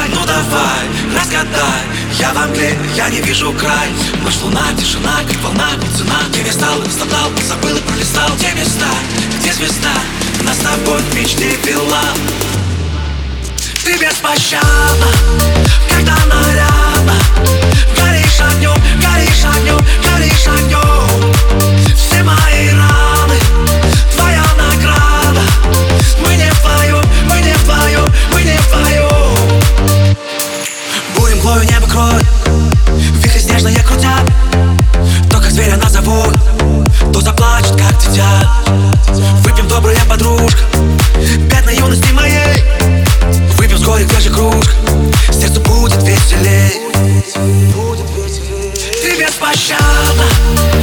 давай, ну давай, разгадай. Я во мгле, я не вижу край. Ночь, луна, тишина, как волна, цена. Где я стал, страдал, забыл и пролистал. Те места, где звезда? Нас с тобой мечты вела. Ты беспощадна вокруг Вихрь снежные крутят. То как зверя назовут То заплачет как дитя Выпьем добрая подружка. Бедной юности моей. Выпьем с вскоре даже кружка Сердцу будет веселей. Ты беспощадна